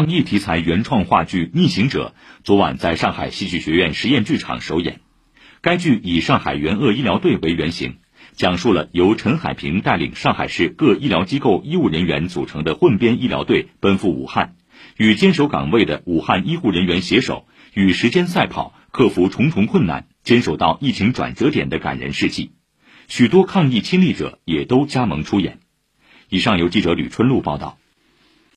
抗疫题材原创话剧逆行者昨晚在上海戏剧学院实验剧场首演。该剧以上海援鄂医疗队为原型，讲述了由陈海平带领上海市各医疗机构医务人员组成的混编医疗队奔赴武汉，与坚守岗位的武汉医护人员携手，与时间赛跑，克服重重困难，坚守到疫情转折点的感人事迹。许多抗疫亲历者也都加盟出演。以上由记者吕春露报道。